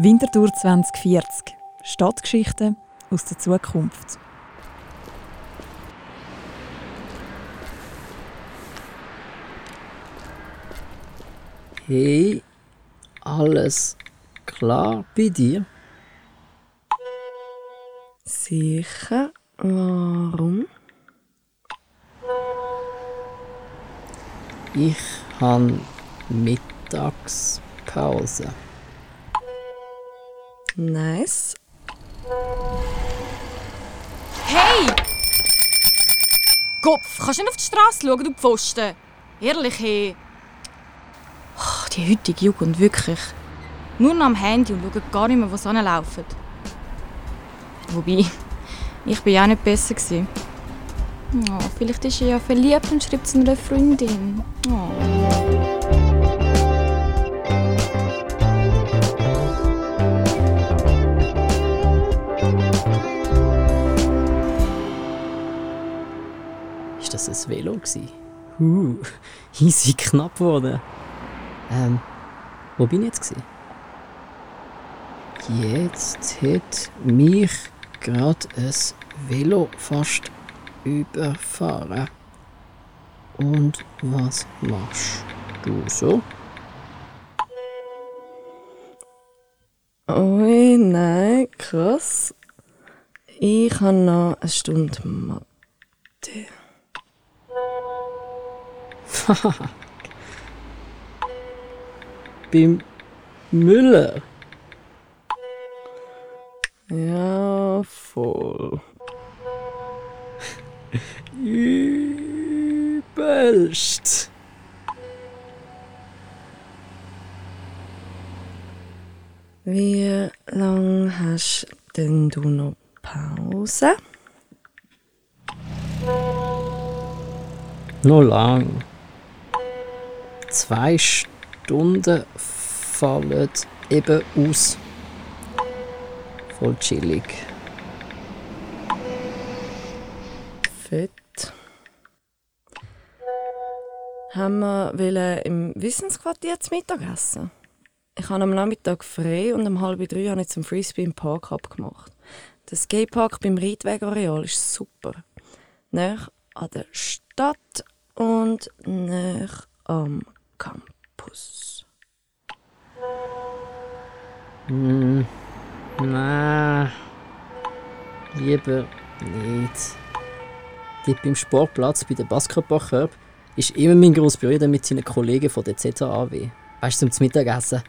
Winterthur 2040. Stadtgeschichten aus der Zukunft. Hey, alles klar bei dir? Sicher. Warum? Ich habe Mittagspause. Nice. Hey! Kopf, kannst du nicht auf die Straße schauen, du Pfosten? Ehrlich, hey. Oh, die heutige Jugend, wirklich. Nur noch am Handy und schauen gar nicht mehr, was anlaufen. Wobei, ich war ja auch nicht besser. Gewesen. Oh, vielleicht ist er ja verliebt und schreibt es einer Freundin. Oh. Ist das ein Velo? Gewesen? Uh, easy knapp geworden. Ähm, wo bin ich jetzt? Gewesen? Jetzt hat mich gerade ein Velo fast überfahren. Und was machst du so? Ui, nein, krass. Ich habe noch eine Stunde Mathe. Beim Müller? Ja, voll. Übelst. Wie lange hast denn du noch Pause? Noch lang. Zwei Stunden fallen eben aus. Voll chillig. Fett. Haben wir im Wissensquartier zu Mittag essen? Ich habe am Nachmittag frei und um halb drei habe ich zum Frisbee im Park abgemacht. Der Skatepark beim Reitwegareal ist super. Näher an der Stadt und näher am Campus. Hm, nein. Lieber nicht. Dort beim Sportplatz bei der Basketballkörb ist immer mein Grossbruder mit seinen Kollegen von der ZAW. Weißt du, zum Mittagessen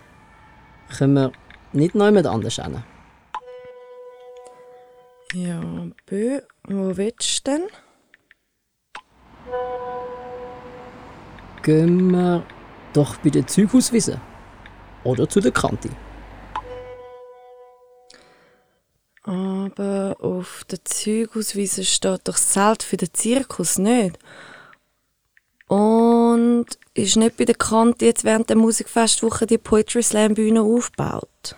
können wir nicht noch jemand anders hin. Ja, Bö, wo willst du denn? Gehen wir doch bei der Zeughauswiese. Oder zu der Kante. Aber auf der Zeugausweise steht doch das Zelt für den Zirkus nicht. Und ist nicht bei der Kante jetzt während der Musikfestwoche die Poetry Slam Bühne aufgebaut?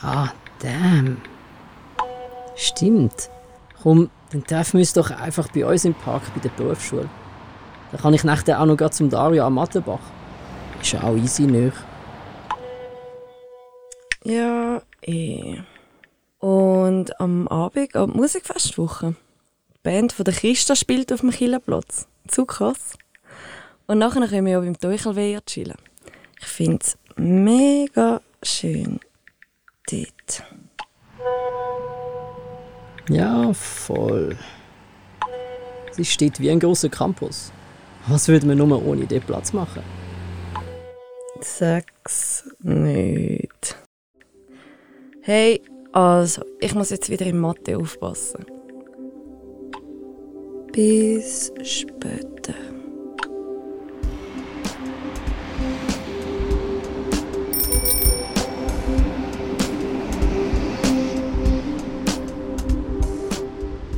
Ah, damn. Stimmt. Komm, dann treffen wir uns doch einfach bei uns im Park bei der Berufsschule. Dann kann ich nachher auch noch zum Dario am Mattenbach. Ist ja auch easy nicht. Ja, eh. Und am Abend die Musikfestwoche. Die Band von der Christa spielt auf dem Killerplatz. Zu krass. Und nachher können wir ja beim Teuchelweiher chillen. Ich finde es mega schön dort. Ja, voll. Sie steht wie ein großer Campus. Was würde man nur ohne den Platz machen? Sag's nicht. Hey, also, ich muss jetzt wieder in Mathe aufpassen. Bis später.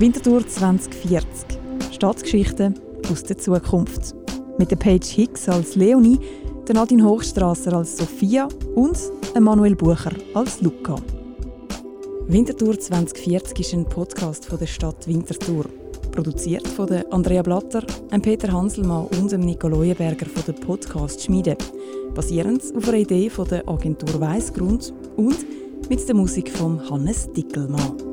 Winterthur 2040. Stadtgeschichten aus der Zukunft. Mit der Paige Hicks als Leonie, der Nadine Hochstrasser als Sophia und Emanuel Bucher als Luca. Winterthur 2040 ist ein Podcast von der Stadt Winterthur. Produziert von Andrea Blatter, Peter Hanselmann und dem Nico Leuenberger von der Podcast Schmiede. Basierend auf einer Idee von der Agentur Weißgrund und mit der Musik von Hannes Dickelmann.